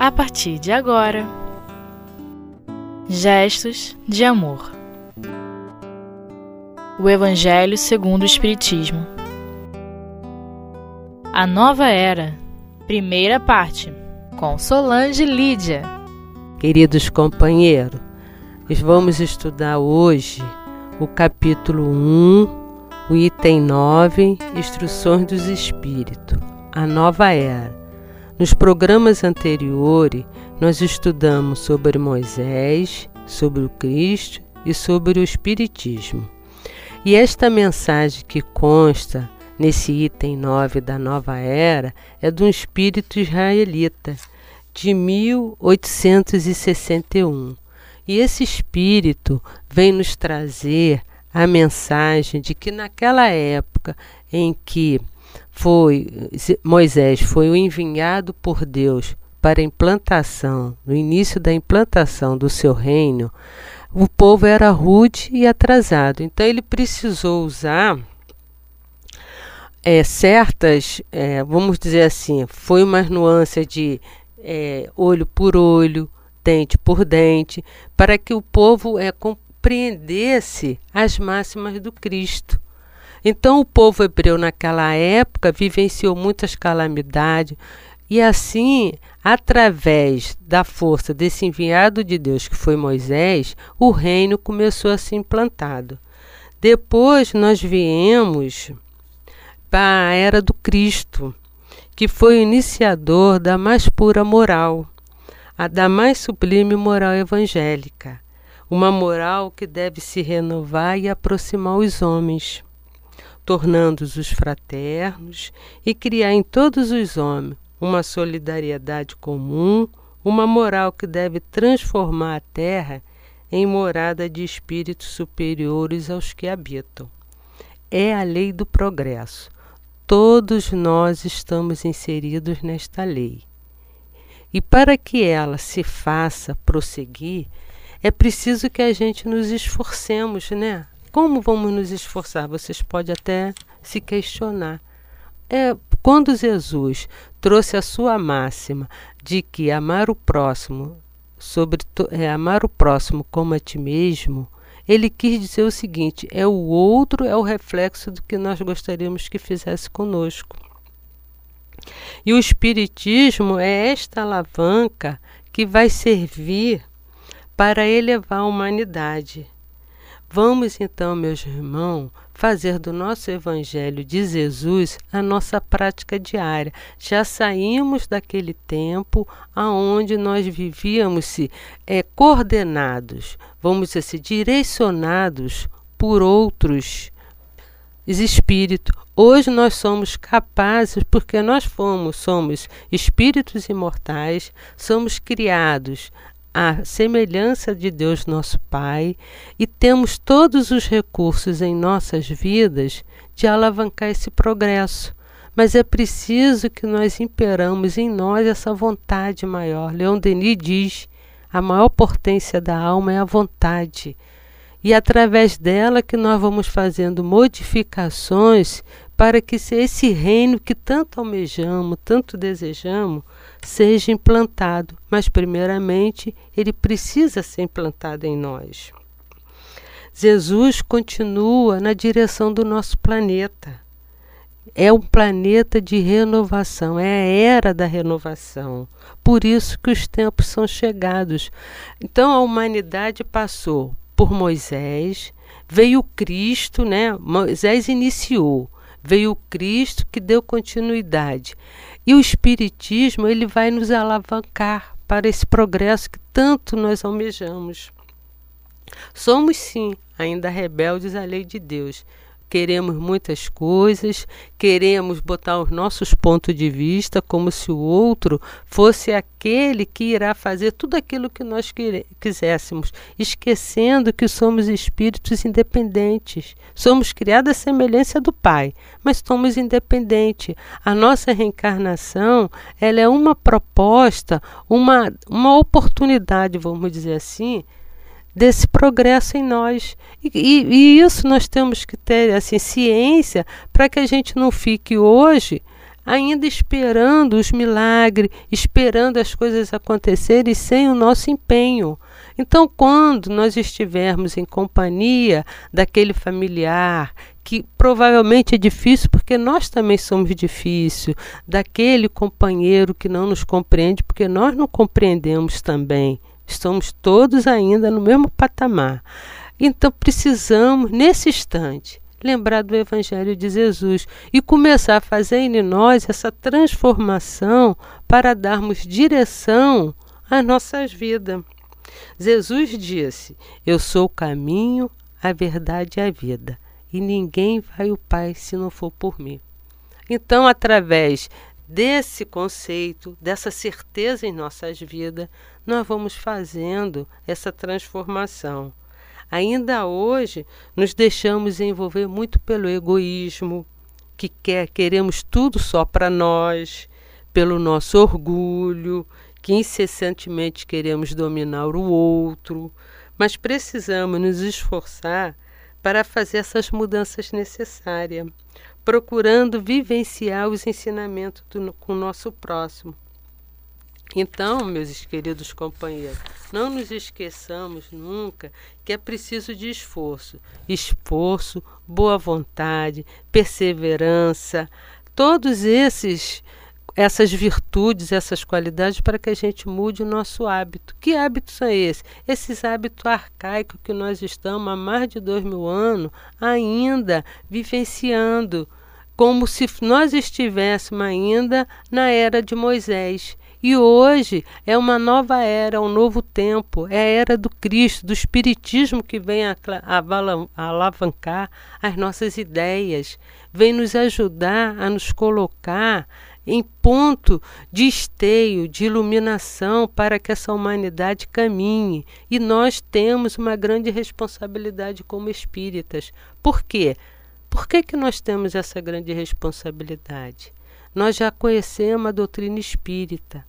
a partir de agora. Gestos de amor. O Evangelho segundo o Espiritismo. A Nova Era, primeira parte, com Solange Lídia. Queridos companheiros, vamos estudar hoje o capítulo 1, o item 9, Instruções dos Espíritos, a Nova Era. Nos programas anteriores, nós estudamos sobre Moisés, sobre o Cristo e sobre o Espiritismo. E esta mensagem que consta nesse item 9 da nova era é de um espírito israelita de 1861. E esse espírito vem nos trazer a mensagem de que naquela época em que foi Moisés foi o enviado por Deus para a implantação, no início da implantação do seu reino, o povo era rude e atrasado. Então ele precisou usar é, certas, é, vamos dizer assim, foi uma nuance de é, olho por olho, dente por dente, para que o povo é, compreendesse as máximas do Cristo. Então o povo hebreu naquela época vivenciou muitas calamidades e assim, através da força desse enviado de Deus que foi Moisés, o reino começou a ser implantado. Depois nós viemos para a era do Cristo, que foi o iniciador da mais pura moral, a da mais sublime moral evangélica, uma moral que deve se renovar e aproximar os homens, tornando-os fraternos e criar em todos os homens uma solidariedade comum, uma moral que deve transformar a terra em morada de espíritos superiores aos que habitam. É a lei do progresso Todos nós estamos inseridos nesta lei. E para que ela se faça prosseguir, é preciso que a gente nos esforcemos, né? Como vamos nos esforçar? Vocês podem até se questionar. É, quando Jesus trouxe a sua máxima de que amar o próximo, sobre é, amar o próximo como a ti mesmo, ele quis dizer o seguinte: é o outro, é o reflexo do que nós gostaríamos que fizesse conosco. E o Espiritismo é esta alavanca que vai servir para elevar a humanidade. Vamos então, meus irmãos, fazer do nosso Evangelho de Jesus a nossa prática diária. Já saímos daquele tempo aonde nós vivíamos se é, coordenados, vamos dizer assim, direcionados por outros espíritos. Hoje nós somos capazes, porque nós fomos, somos espíritos imortais, somos criados a semelhança de Deus nosso Pai e temos todos os recursos em nossas vidas de alavancar esse progresso. Mas é preciso que nós imperamos em nós essa vontade maior. Leon Denis diz: a maior potência da alma é a vontade. E através dela que nós vamos fazendo modificações para que esse reino que tanto almejamos, tanto desejamos, seja implantado, mas primeiramente ele precisa ser implantado em nós. Jesus continua na direção do nosso planeta. É um planeta de renovação, é a era da renovação. Por isso que os tempos são chegados. Então a humanidade passou por Moisés, veio Cristo, né? Moisés iniciou, veio Cristo que deu continuidade. E o espiritismo, ele vai nos alavancar para esse progresso que tanto nós almejamos. Somos sim ainda rebeldes à lei de Deus, queremos muitas coisas, queremos botar os nossos pontos de vista como se o outro fosse aquele que irá fazer tudo aquilo que nós quiséssemos, esquecendo que somos espíritos independentes. Somos criados à semelhança do Pai, mas somos independentes. A nossa reencarnação ela é uma proposta, uma, uma oportunidade, vamos dizer assim, desse progresso em nós. E, e, e, isso nós temos que ter assim, ciência para que a gente não fique hoje ainda esperando os milagres, esperando as coisas acontecerem sem o nosso empenho. Então, quando nós estivermos em companhia daquele familiar, que provavelmente é difícil porque nós também somos difíceis, daquele companheiro que não nos compreende porque nós não compreendemos também. Estamos todos ainda no mesmo patamar. Então precisamos, nesse instante, lembrar do Evangelho de Jesus e começar a fazer em nós essa transformação para darmos direção às nossas vidas. Jesus disse: Eu sou o caminho, a verdade e a vida, e ninguém vai ao Pai se não for por mim. Então, através desse conceito, dessa certeza em nossas vidas, nós vamos fazendo essa transformação. Ainda hoje, nos deixamos envolver muito pelo egoísmo, que quer, queremos tudo só para nós, pelo nosso orgulho, que incessantemente queremos dominar o outro, mas precisamos nos esforçar para fazer essas mudanças necessárias, procurando vivenciar os ensinamentos do, com o nosso próximo. Então, meus queridos companheiros, não nos esqueçamos nunca que é preciso de esforço. Esforço, boa vontade, perseverança, todos esses essas virtudes, essas qualidades para que a gente mude o nosso hábito. Que hábitos são esses? Esses hábitos arcaicos que nós estamos há mais de dois mil anos ainda vivenciando, como se nós estivéssemos ainda na era de Moisés. E hoje é uma nova era, um novo tempo, é a era do Cristo, do Espiritismo que vem a, a alavancar as nossas ideias, vem nos ajudar a nos colocar em ponto de esteio, de iluminação para que essa humanidade caminhe. E nós temos uma grande responsabilidade como espíritas. Por quê? Por que, que nós temos essa grande responsabilidade? Nós já conhecemos a doutrina espírita,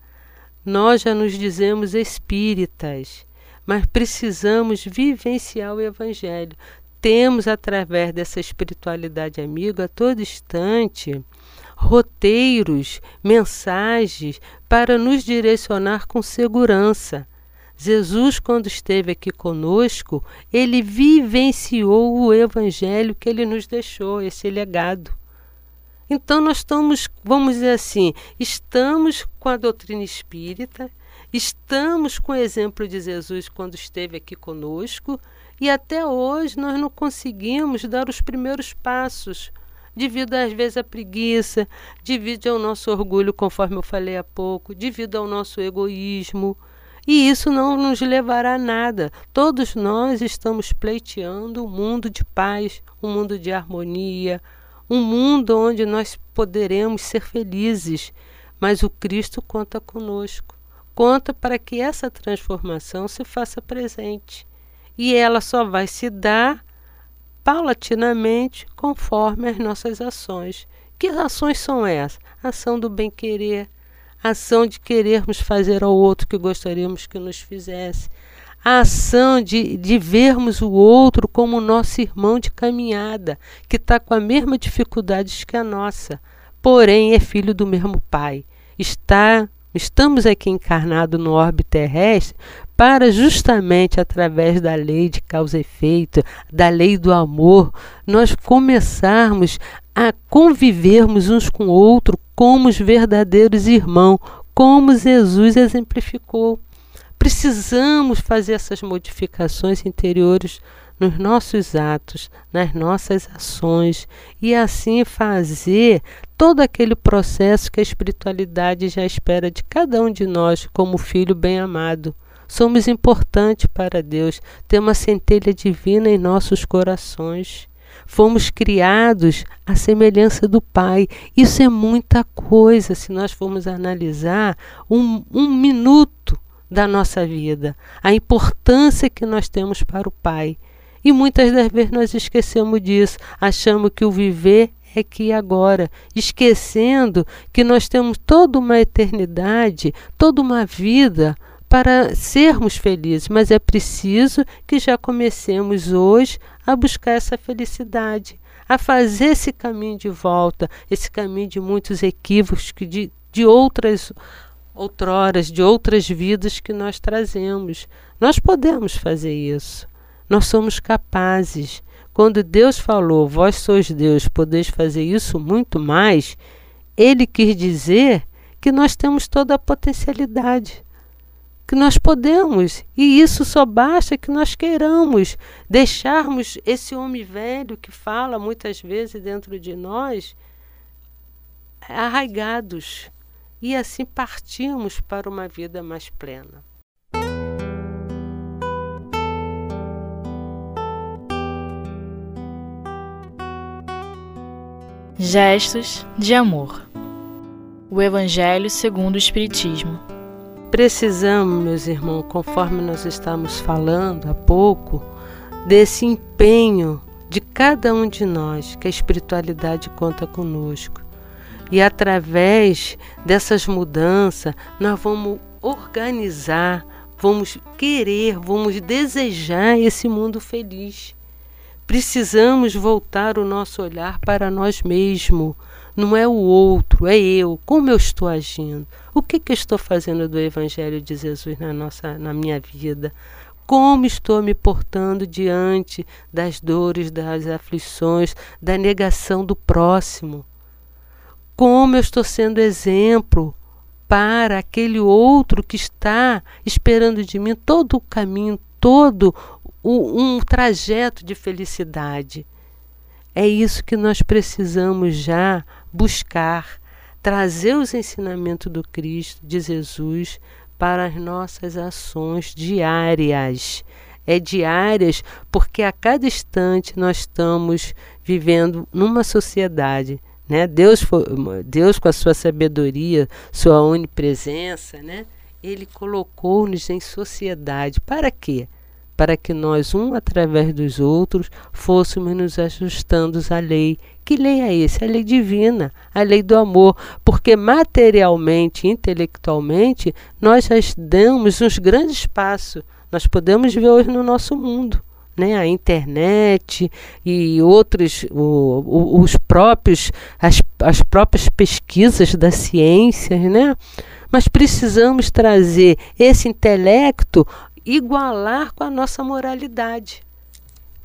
nós já nos dizemos espíritas, mas precisamos vivenciar o Evangelho. Temos, através dessa espiritualidade amiga, a todo instante, roteiros, mensagens para nos direcionar com segurança. Jesus, quando esteve aqui conosco, ele vivenciou o evangelho que ele nos deixou, esse legado. Então, nós estamos, vamos dizer assim, estamos com a doutrina espírita, estamos com o exemplo de Jesus quando esteve aqui conosco, e até hoje nós não conseguimos dar os primeiros passos devido às vezes à preguiça, devido ao nosso orgulho, conforme eu falei há pouco, devido ao nosso egoísmo. E isso não nos levará a nada. Todos nós estamos pleiteando um mundo de paz, um mundo de harmonia, um mundo onde nós poderemos ser felizes, mas o Cristo conta conosco. Conta para que essa transformação se faça presente. E ela só vai se dar paulatinamente conforme as nossas ações. Que ações são essas? Ação do bem-querer, ação de querermos fazer ao outro que gostaríamos que nos fizesse, a ação de, de vermos o outro como nosso irmão de caminhada, que está com a mesma dificuldade que a nossa, porém é filho do mesmo pai. Está, estamos aqui encarnados no orbe terrestre para justamente através da lei de causa e efeito, da lei do amor, nós começarmos a convivermos uns com o outro como os verdadeiros irmãos, como Jesus exemplificou. Precisamos fazer essas modificações interiores nos nossos atos, nas nossas ações e assim fazer todo aquele processo que a espiritualidade já espera de cada um de nós como filho bem amado. Somos importantes para Deus, ter uma centelha divina em nossos corações. Fomos criados à semelhança do Pai. Isso é muita coisa se nós formos analisar um, um minuto da nossa vida, a importância que nós temos para o Pai. E muitas das vezes nós esquecemos disso, achamos que o viver é aqui e agora, esquecendo que nós temos toda uma eternidade, toda uma vida para sermos felizes, mas é preciso que já comecemos hoje a buscar essa felicidade, a fazer esse caminho de volta, esse caminho de muitos equívocos que de, de outras outroras, de outras vidas que nós trazemos. Nós podemos fazer isso. Nós somos capazes. Quando Deus falou, vós sois Deus, podeis fazer isso muito mais, ele quis dizer que nós temos toda a potencialidade que nós podemos, e isso só basta que nós queiramos deixarmos esse homem velho que fala muitas vezes dentro de nós arraigados e assim partimos para uma vida mais plena. Gestos de amor. O Evangelho segundo o Espiritismo. Precisamos, meus irmãos, conforme nós estamos falando há pouco, desse empenho de cada um de nós, que a espiritualidade conta conosco. E através dessas mudanças, nós vamos organizar, vamos querer, vamos desejar esse mundo feliz. Precisamos voltar o nosso olhar para nós mesmos não é o outro, é eu. Como eu estou agindo? O que, que eu estou fazendo do Evangelho de Jesus na, nossa, na minha vida? Como estou me portando diante das dores, das aflições, da negação do próximo? Como eu estou sendo exemplo para aquele outro que está esperando de mim todo o caminho, todo o, um trajeto de felicidade? É isso que nós precisamos já buscar, trazer os ensinamentos do Cristo, de Jesus, para as nossas ações diárias. É diárias porque a cada instante nós estamos vivendo numa sociedade. Né? Deus, Deus, com a sua sabedoria, sua onipresença, né? ele colocou-nos em sociedade. Para quê? Para que nós, um através dos outros, fôssemos nos ajustando à lei. Que lei é essa? A lei divina, a lei do amor, porque materialmente, intelectualmente, nós já damos uns grandes passos. Nós podemos ver hoje no nosso mundo. Né, a internet e outros o, o, os próprios as, as próprias pesquisas da ciência né mas precisamos trazer esse intelecto igualar com a nossa moralidade.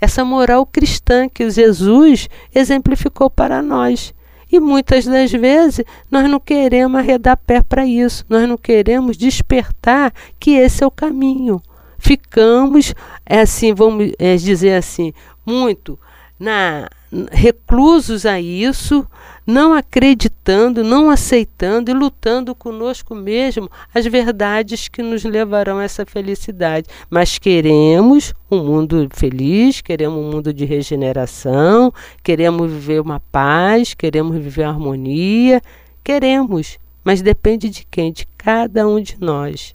Essa moral cristã que Jesus exemplificou para nós. E muitas das vezes nós não queremos arredar pé para isso, nós não queremos despertar que esse é o caminho. Ficamos, é assim, vamos é, dizer assim, muito na reclusos a isso, não acreditando, não aceitando e lutando conosco mesmo as verdades que nos levarão a essa felicidade. Mas queremos um mundo feliz, queremos um mundo de regeneração, queremos viver uma paz, queremos viver harmonia, queremos, mas depende de quem? De cada um de nós,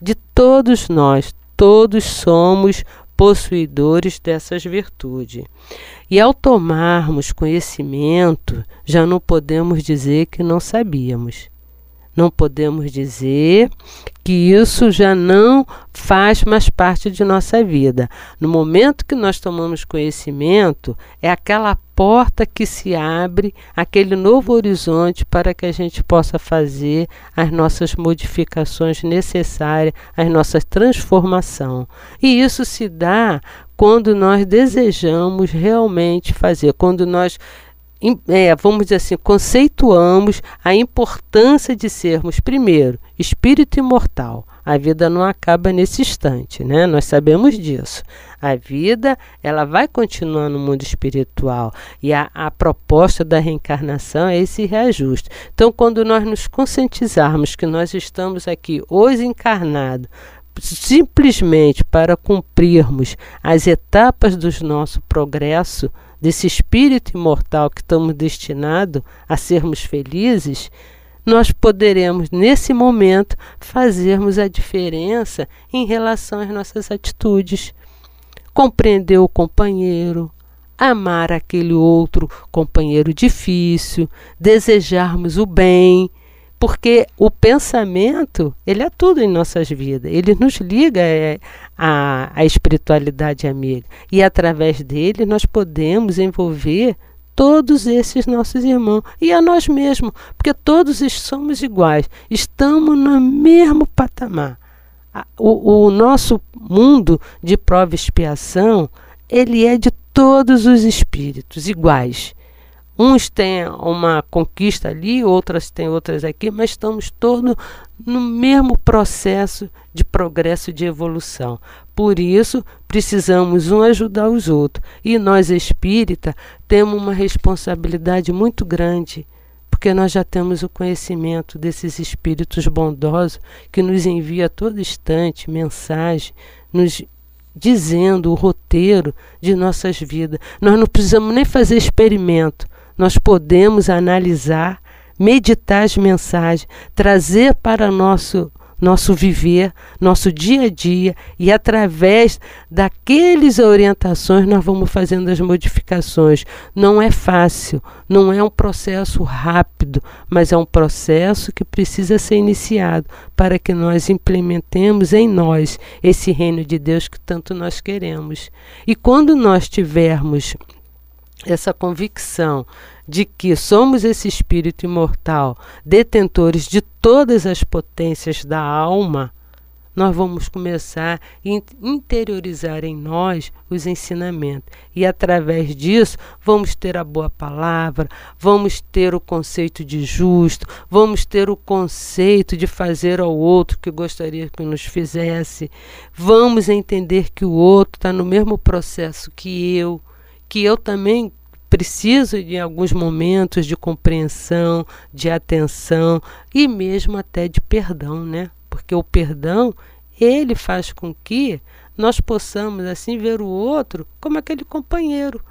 de todos nós. Todos somos possuidores dessas virtudes. E ao tomarmos conhecimento, já não podemos dizer que não sabíamos. Não podemos dizer que isso já não faz mais parte de nossa vida. No momento que nós tomamos conhecimento, é aquela porta que se abre, aquele novo horizonte para que a gente possa fazer as nossas modificações necessárias, as nossas transformação. E isso se dá quando nós desejamos realmente fazer, quando nós é, vamos dizer assim, conceituamos a importância de sermos, primeiro, espírito imortal. A vida não acaba nesse instante, né? Nós sabemos disso. A vida, ela vai continuar no mundo espiritual. E a, a proposta da reencarnação é esse reajuste. Então, quando nós nos conscientizarmos que nós estamos aqui hoje encarnados, simplesmente para cumprirmos as etapas do nosso progresso, desse espírito imortal que estamos destinados a sermos felizes, nós poderemos, nesse momento, fazermos a diferença em relação às nossas atitudes. Compreender o companheiro, amar aquele outro companheiro difícil, desejarmos o bem, porque o pensamento ele é tudo em nossas vidas ele nos liga é, à, à espiritualidade amiga e através dele nós podemos envolver todos esses nossos irmãos e a nós mesmos, porque todos somos iguais, estamos no mesmo patamar. O, o nosso mundo de prova e expiação, ele é de todos os espíritos iguais. Uns têm uma conquista ali, outras têm outras aqui, mas estamos todos no mesmo processo de progresso de evolução. Por isso, precisamos um ajudar os outros. E nós espírita temos uma responsabilidade muito grande, porque nós já temos o conhecimento desses espíritos bondosos que nos envia a todo instante mensagem, nos dizendo o roteiro de nossas vidas. Nós não precisamos nem fazer experimento nós podemos analisar, meditar as mensagens, trazer para nosso nosso viver, nosso dia a dia e através daqueles orientações nós vamos fazendo as modificações. Não é fácil, não é um processo rápido, mas é um processo que precisa ser iniciado para que nós implementemos em nós esse reino de Deus que tanto nós queremos. E quando nós tivermos essa convicção de que somos esse espírito imortal, detentores de todas as potências da alma, nós vamos começar a interiorizar em nós os ensinamentos. E através disso, vamos ter a boa palavra, vamos ter o conceito de justo, vamos ter o conceito de fazer ao outro que gostaria que nos fizesse, vamos entender que o outro está no mesmo processo que eu que eu também preciso de alguns momentos de compreensão, de atenção e mesmo até de perdão, né? Porque o perdão, ele faz com que nós possamos assim ver o outro como aquele companheiro,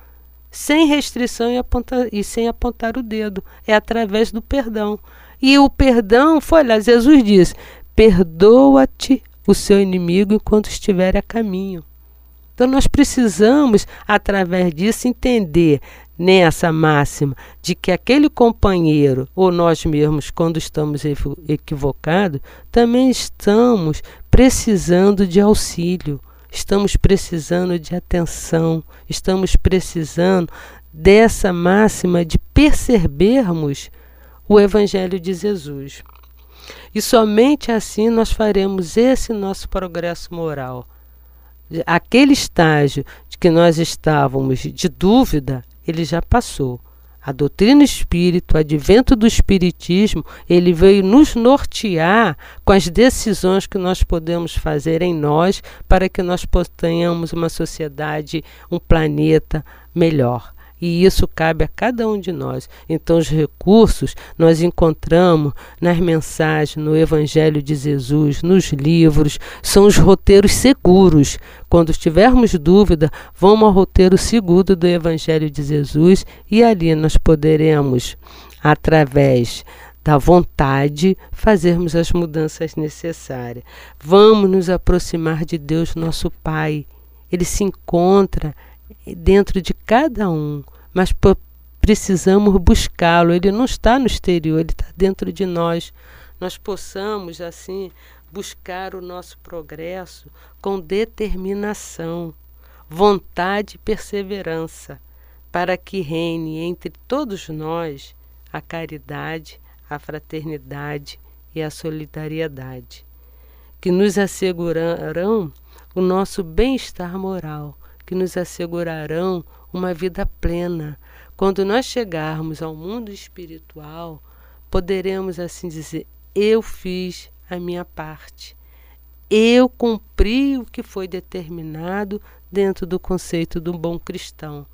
sem restrição e, apontar, e sem apontar o dedo. É através do perdão. E o perdão foi lá, Jesus diz: perdoa-te o seu inimigo enquanto estiver a caminho. Então nós precisamos, através disso, entender nessa máxima de que aquele companheiro ou nós mesmos, quando estamos equivocados, também estamos precisando de auxílio, estamos precisando de atenção, estamos precisando dessa máxima de percebermos o Evangelho de Jesus. E somente assim nós faremos esse nosso progresso moral aquele estágio de que nós estávamos de dúvida, ele já passou. A doutrina espírita, o advento do espiritismo, ele veio nos nortear com as decisões que nós podemos fazer em nós para que nós tenhamos uma sociedade, um planeta melhor e isso cabe a cada um de nós. Então, os recursos nós encontramos nas mensagens, no Evangelho de Jesus, nos livros, são os roteiros seguros. Quando tivermos dúvida, vamos ao roteiro seguro do Evangelho de Jesus e ali nós poderemos, através da vontade, fazermos as mudanças necessárias. Vamos nos aproximar de Deus, nosso Pai. Ele se encontra dentro de cada um, mas precisamos buscá-lo. Ele não está no exterior, ele está dentro de nós. Nós possamos, assim, buscar o nosso progresso com determinação, vontade e perseverança, para que reine entre todos nós a caridade, a fraternidade e a solidariedade, que nos assegurarão o nosso bem-estar moral que nos assegurarão uma vida plena. Quando nós chegarmos ao mundo espiritual, poderemos assim dizer: eu fiz a minha parte. Eu cumpri o que foi determinado dentro do conceito do bom cristão,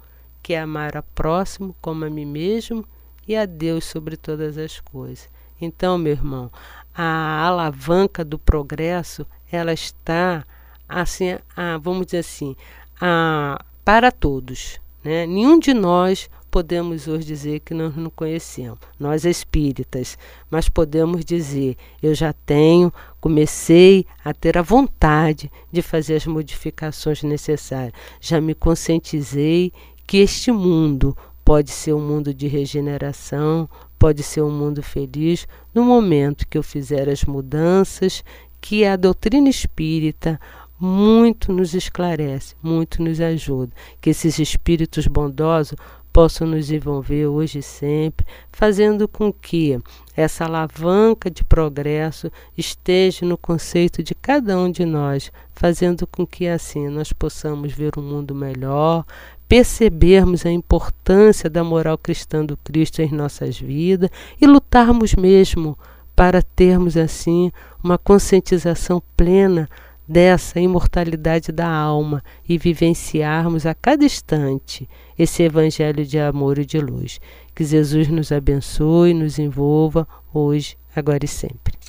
que é amar a próximo como a mim mesmo e a Deus sobre todas as coisas. Então, meu irmão, a alavanca do progresso, ela está assim, a, vamos dizer assim, ah, para todos. Né? Nenhum de nós podemos hoje dizer que nós não conhecemos, nós espíritas, mas podemos dizer: eu já tenho, comecei a ter a vontade de fazer as modificações necessárias, já me conscientizei que este mundo pode ser um mundo de regeneração, pode ser um mundo feliz no momento que eu fizer as mudanças que a doutrina espírita muito nos esclarece, muito nos ajuda. Que esses espíritos bondosos possam nos envolver hoje e sempre, fazendo com que essa alavanca de progresso esteja no conceito de cada um de nós, fazendo com que assim nós possamos ver um mundo melhor, percebermos a importância da moral cristã do Cristo em nossas vidas e lutarmos mesmo para termos assim uma conscientização plena dessa imortalidade da alma e vivenciarmos a cada instante esse evangelho de amor e de luz. Que Jesus nos abençoe, nos envolva hoje, agora e sempre.